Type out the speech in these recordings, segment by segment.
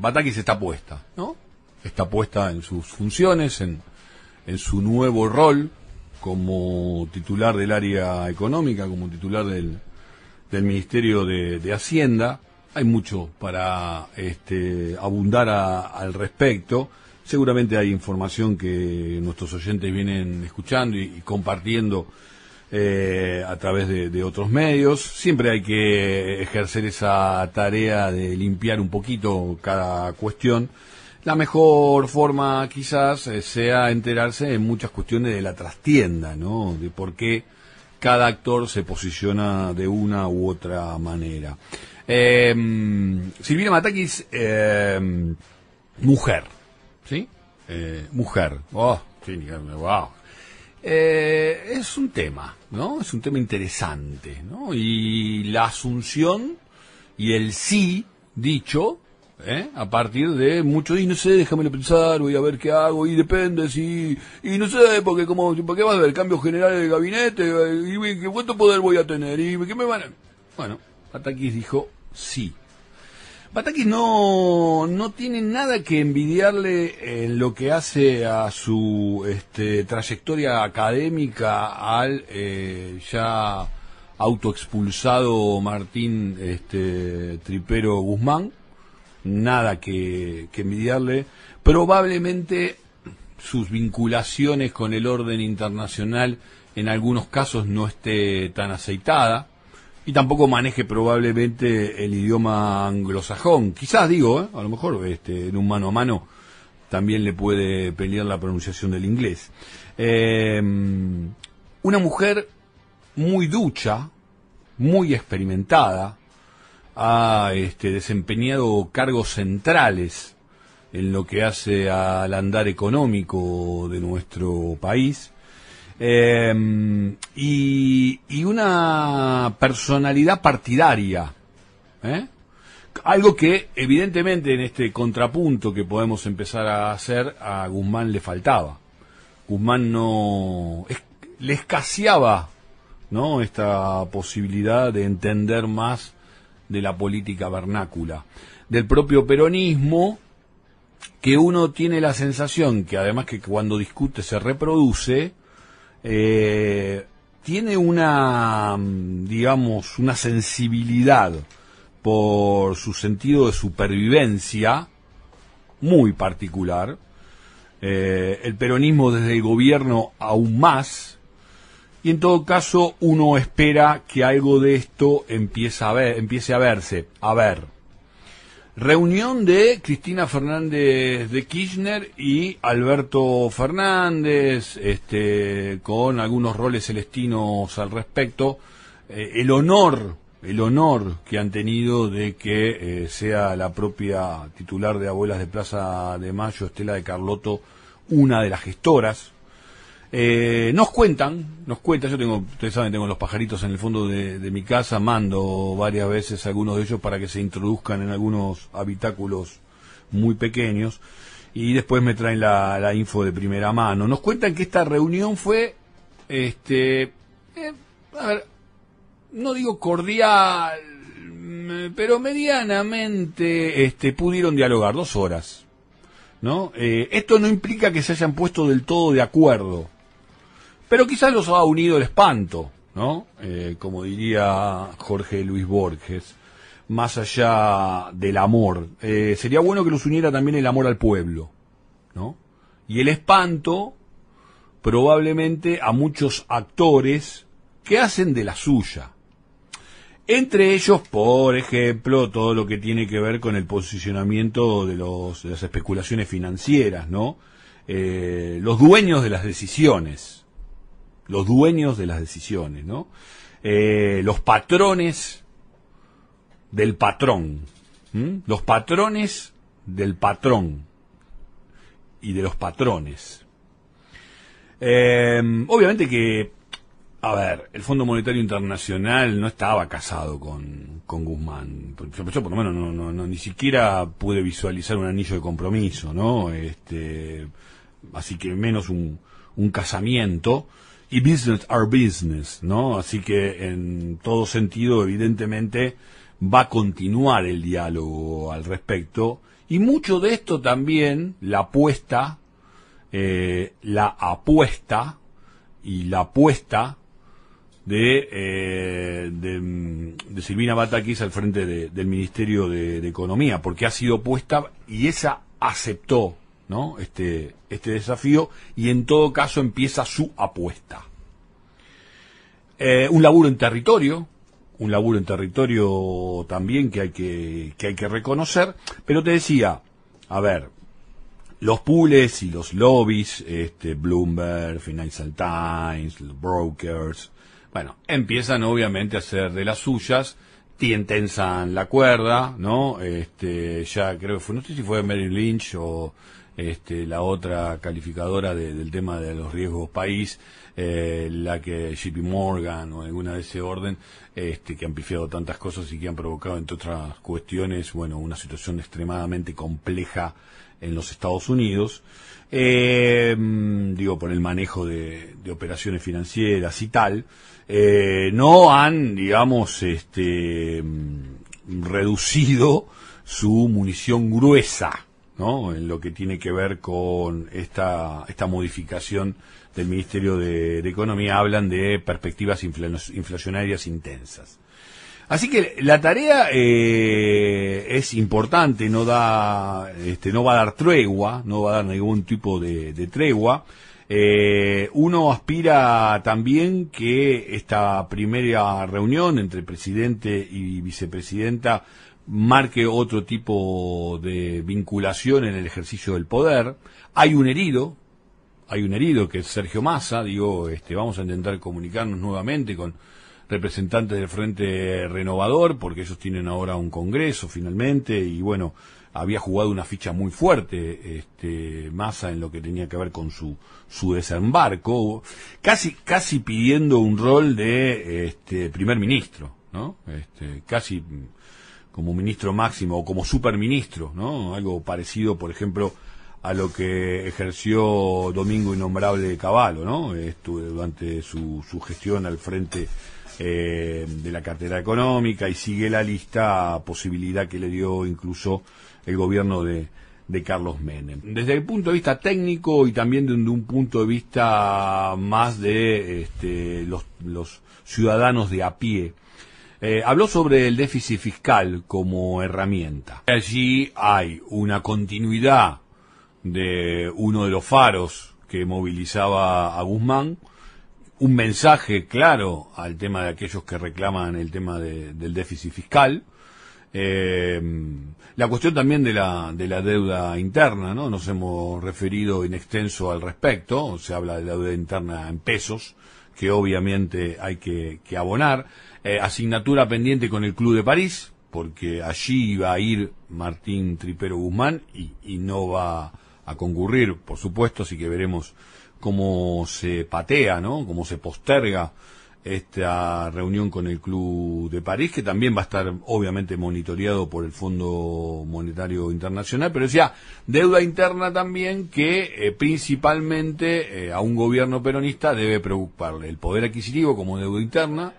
Batakis está puesta, ¿no? Está puesta en sus funciones, en, en su nuevo rol como titular del área económica, como titular del, del Ministerio de, de Hacienda. Hay mucho para este, abundar a- al respecto. Seguramente hay información que nuestros oyentes vienen escuchando y, y compartiendo eh, a través de, otros medios. Siempre hay que ejercer esa tarea de limpiar un poquito cada cuestión. La mejor forma quizás eh, sea enterarse en muchas cuestiones de la trastienda, ¿no? De por qué cada actor se posiciona de una u otra manera. Eh, Silvina Matakis, eh, mujer, ¿sí? Eh, mujer. Oh, sí, wow. Es un tema, ¿no? Es un tema interesante, ¿no? Y la asunción y el sí dicho, ¿eh? A partir de mucho, y no sé, déjamelo pensar, voy a ver qué hago, y depende, si, y no sé, porque como, porque va a haber cambio general del gabinete, y, y cuánto poder voy a tener, y qué me van a... Bueno, Patakis dijo sí. Batakis no, no tiene nada que envidiarle en lo que hace a su este, trayectoria académica al eh, ya autoexpulsado Martín este, Tripero Guzmán. Nada que, que envidiarle. Probablemente sus vinculaciones con el orden internacional en algunos casos no esté tan aceitada y tampoco maneje probablemente el idioma anglosajón. Quizás digo, ¿eh? a lo mejor este, en un mano a mano también le puede pelear la pronunciación del inglés. Eh, una mujer muy ducha, muy experimentada, ha este, desempeñado cargos centrales en lo que hace al andar económico de nuestro país. Eh, y, una personalidad partidaria. ¿eh? Algo que evidentemente en este contrapunto que podemos empezar a hacer a Guzmán le faltaba. Guzmán no le escaseaba ¿no? esta posibilidad de entender más de la política vernácula. Del propio peronismo, que uno tiene la sensación que además que cuando discute se reproduce, eh, tiene una, mm, digamos, una sensibilidad por su sentido de supervivencia muy particular. Eh, el peronismo desde el gobierno aún más. Y en todo caso uno espera que algo de esto empiece a, ver, empiece a verse. A ver, Reunión de Cristina Fernández de Kirchner y Alberto Fernández, este, con algunos roles celestinos al respecto. Eh, el honor, el honor que han tenido de que eh, sea la propia titular de Abuelas de Plaza de Mayo, Estela de Carlotto, una de las gestoras eh, nos cuentan, nos cuentan, yo tengo, ustedes saben, tengo los pajaritos en el fondo de, mi casa, mando varias veces algunos de ellos para que se introduzcan en algunos habitáculos muy pequeños y después me traen la, la info de primera mano. Nos cuentan que esta reunión fue, este, eh, a ver, no digo cordial, mm, pero medianamente, este, pudieron dialogar dos horas. ¿no? Eh, esto no implica que se hayan puesto del todo de acuerdo, pero quizás los ha unido el espanto, ¿no? Eh, como diría Jorge Luis Borges, más allá del amor. Eh, sería bueno que los uniera también el amor al pueblo, ¿no? Y el espanto, probablemente a muchos actores que hacen de la suya. Entre ellos, por ejemplo, todo lo que tiene que ver con el posicionamiento de, los, de las especulaciones financieras, ¿no? Eh, los dueños de las decisiones, los dueños de las decisiones, ¿no? Eh, los patrones del patrón, los patrones del patrón y de los patrones. Eh, obviamente que a ver, el Fondo Monetario Internacional no estaba casado con, con Guzmán. Yo, por lo menos no, no, no, ni siquiera pude visualizar un anillo de compromiso, ¿no? Este, así que menos un, un casamiento. Y business are business, ¿no? Así que en todo sentido, evidentemente, va a continuar el diálogo al respecto Y mucho de esto también, la apuesta, eh, la apuesta y la apuesta de, eh, de, Silvina Batakis al frente del Ministerio de, Economía, porque ha sido puesta y esa aceptó ¿no? este, este desafío y en todo caso empieza su apuesta. Eh, un laburo en territorio, un laburo en territorio también que hay que, que hay que reconocer, pero te decía, a ver, los pools y los lobbies, este, Bloomberg, Financial Times, los brokers, bueno, empiezan obviamente a hacer de las suyas, tensan la cuerda, ¿no? Este, ya creo que fue, no sé si fue Mary Lynch o este, la otra calificadora del tema de los riesgos país, eh, la que JP Morgan o alguna de ese orden, este, que han pifiado tantas cosas y que han provocado, entre otras cuestiones, bueno, una situación extremadamente compleja en los Estados Unidos, eh, digo, por el manejo de, operaciones financieras y tal, eh, no han, digamos, este, reducido su munición gruesa, ¿no? En lo que tiene que ver con esta, esta modificación del Ministerio de, Economía, hablan de perspectivas inflacionarias intensas. Así que la tarea eh, es importante, no da, este, no va a dar tregua, no va a dar ningún tipo de, tregua. Eh, uno aspira también que esta primera reunión entre presidente y vicepresidenta marque otro tipo de vinculación en el ejercicio del poder. Hay un herido, hay un herido que es Sergio Massa, digo, este, vamos a intentar comunicarnos nuevamente con representantes del Frente Renovador, porque ellos tienen ahora un congreso finalmente, y bueno, había jugado una ficha muy fuerte este, Massa en lo que tenía que ver con su, su desembarco, casi, casi pidiendo un rol de este, primer ministro, ¿no? Este, casi como ministro máximo o como superministro, ¿no? Algo parecido, por ejemplo, a lo que ejerció Domingo Innombrable Caballo, ¿no? Estuve durante su, su gestión al frente eh, de la cartera económica y sigue la lista posibilidad que le dio incluso el gobierno de, de Carlos Menem. Desde el punto de vista técnico y también desde un punto de vista más de este, los, los, ciudadanos de a pie, eh, habló sobre el déficit fiscal como herramienta. Allí hay una continuidad de uno de los faros que movilizaba a Guzmán, un mensaje claro al tema de aquellos que reclaman el tema del déficit fiscal. Eh, la cuestión también de la, de la deuda interna, ¿no? Nos hemos referido en extenso al respecto, se habla de la deuda interna en pesos, que obviamente hay que, abonar. Eh, asignatura pendiente con el Club de París, porque allí iba a ir Martín Tripero Guzmán y, y no va a concurrir, por supuesto, así que veremos cómo se patea, ¿no? Cómo se posterga esta reunión con el Club de París, que también va a estar obviamente monitoreado por el Fondo Monetario Internacional, pero decía, deuda interna también que eh, principalmente eh, a un gobierno peronista debe preocuparle el poder adquisitivo como deuda interna,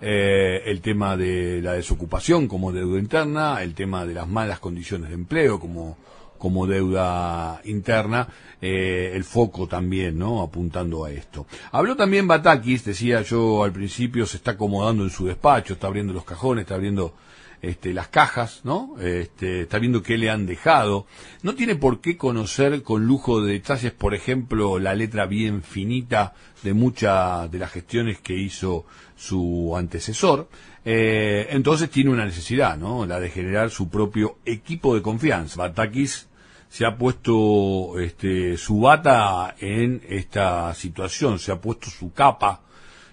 eh, el tema de la desocupación como deuda interna, el tema de las malas condiciones de empleo como como deuda interna, eh, el foco también, ¿no? Apuntando a esto. Habló también Batakis, decía yo al principio, se está acomodando en su despacho, está abriendo los cajones, está abriendo este, las cajas, ¿no? Este, está viendo qué le han dejado. No tiene por qué conocer con lujo de detalles, por ejemplo, la letra bien finita de muchas de las gestiones que hizo su antecesor. Eh, entonces tiene una necesidad, ¿no? La de generar su propio equipo de confianza. Batakis se ha puesto este, su bata en esta situación, se ha puesto su capa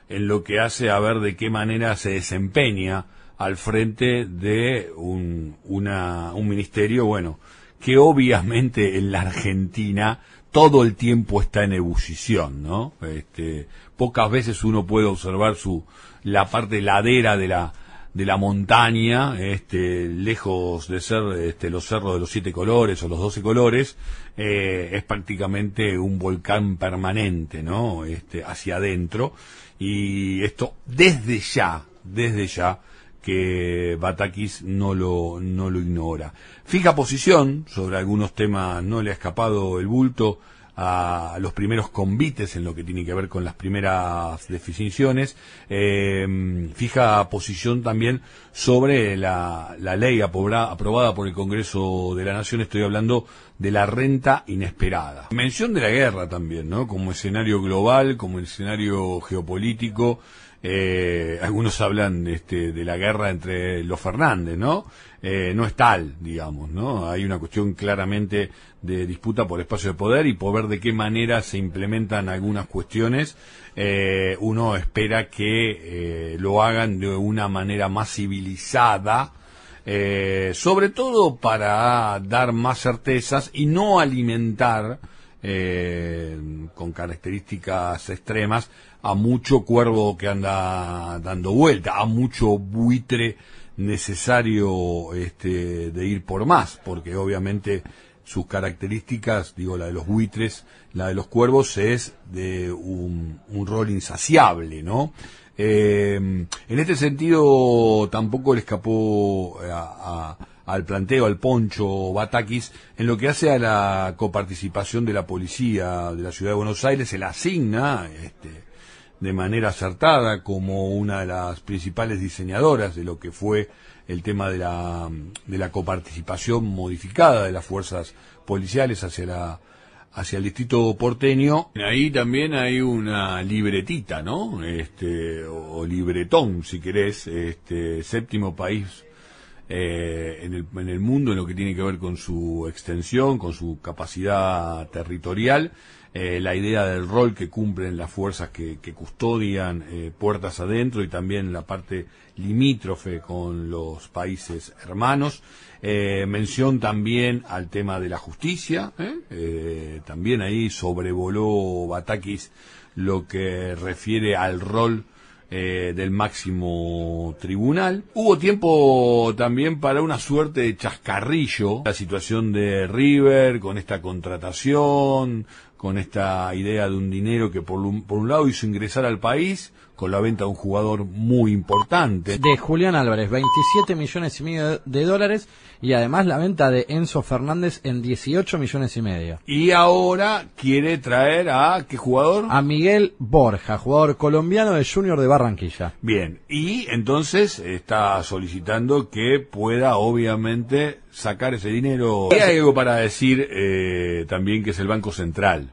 en lo que hace a ver de qué manera se desempeña al frente de un, una, un ministerio, bueno, que obviamente en la Argentina todo el tiempo está en ebullición, ¿no? Este, pocas veces uno puede observar su, la parte ladera de la, de la montaña, este, lejos de ser este, los cerros de los siete colores o los doce colores, eh, es prácticamente un volcán permanente, ¿no? Este, hacia adentro. Y esto desde ya, desde ya, que Batakis no lo, no lo ignora. Fija posición sobre algunos temas, no le ha escapado el bulto a los primeros convites en lo que tiene que ver con las primeras definiciones. Eh, fija posición también sobre la, ley aprobada por el Congreso de la Nación. Estoy hablando de la renta inesperada. Mención de la guerra también, ¿no? Como escenario global, como escenario geopolítico. Eh, algunos hablan este, de la guerra entre los Fernández, ¿no? Eh, no es tal, digamos, ¿no? Hay una cuestión claramente de disputa por espacio de poder y por ver de qué manera se implementan algunas cuestiones. Eh, uno espera que lo hagan de una manera más civilizada, sobre todo para dar más certezas y no alimentar con características extremas a mucho cuervo que anda dando vuelta, a mucho buitre necesario este, de ir por más, porque obviamente sus características, digo, la de los buitres, la de los cuervos es de un, rol insaciable, ¿no? Eh, en este sentido, tampoco le escapó al planteo, al poncho Batakis, en lo que hace a la coparticipación de la policía de la ciudad de Buenos Aires, se la asigna, este, de manera acertada como una de las principales diseñadoras de lo que fue el tema de la, de la coparticipación modificada de las fuerzas policiales hacia la hacia el distrito porteño. Ahí también hay una libretita, ¿no? Este, o libretón, si querés, este, séptimo país eh, en, el, en el mundo en lo que tiene que ver con su extensión, con su capacidad territorial eh, la idea del rol que cumplen las fuerzas que, custodian eh, puertas adentro y también la parte limítrofe con los países hermanos. Eh, mención también al tema de la justicia, también ahí sobrevoló Batakis lo que refiere al rol del máximo tribunal. Hubo tiempo también para una suerte de chascarrillo, la situación de River con esta contratación, con esta idea de un dinero que por un, por un lado hizo ingresar al país con la venta de un jugador muy importante. De Julián Álvarez, 27 millones y medio de dólares y además la venta de Enzo Fernández en 18 millones y medio. Y ahora quiere traer a qué jugador? A Miguel Borja, jugador colombiano de Junior de Barranquilla. Bien, y entonces está solicitando que pueda obviamente sacar ese dinero. Y hay algo para decir eh, también que es el Banco Central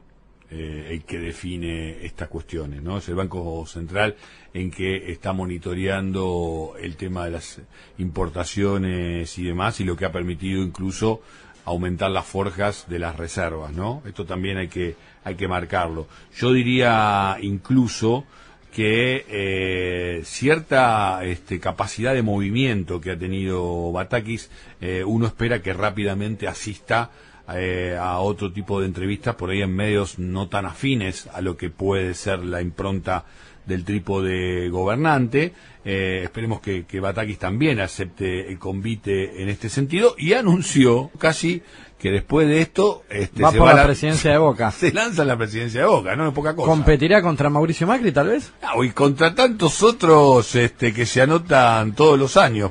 eh, el que define estas cuestiones, ¿no? Es el Banco Central en que está monitoreando el tema de las importaciones y demás y lo que ha permitido incluso aumentar las forjas de las reservas, ¿no? Esto también hay que hay que marcarlo. Yo diría incluso que eh, cierta este, capacidad de movimiento que ha tenido Batakis, eh, uno espera que rápidamente asista eh, a otro tipo de entrevistas por ahí en medios no tan afines a lo que puede ser la impronta del de gobernante. Eh, esperemos que, que Batakis también acepte el convite en este sentido y anunció casi que después de esto este, va por la, presidencia de Boca. Se lanza la presidencia de Boca, no es poca cosa. ¿Competirá contra Mauricio Macri tal vez? y contra tantos otros este, que se anotan todos los años.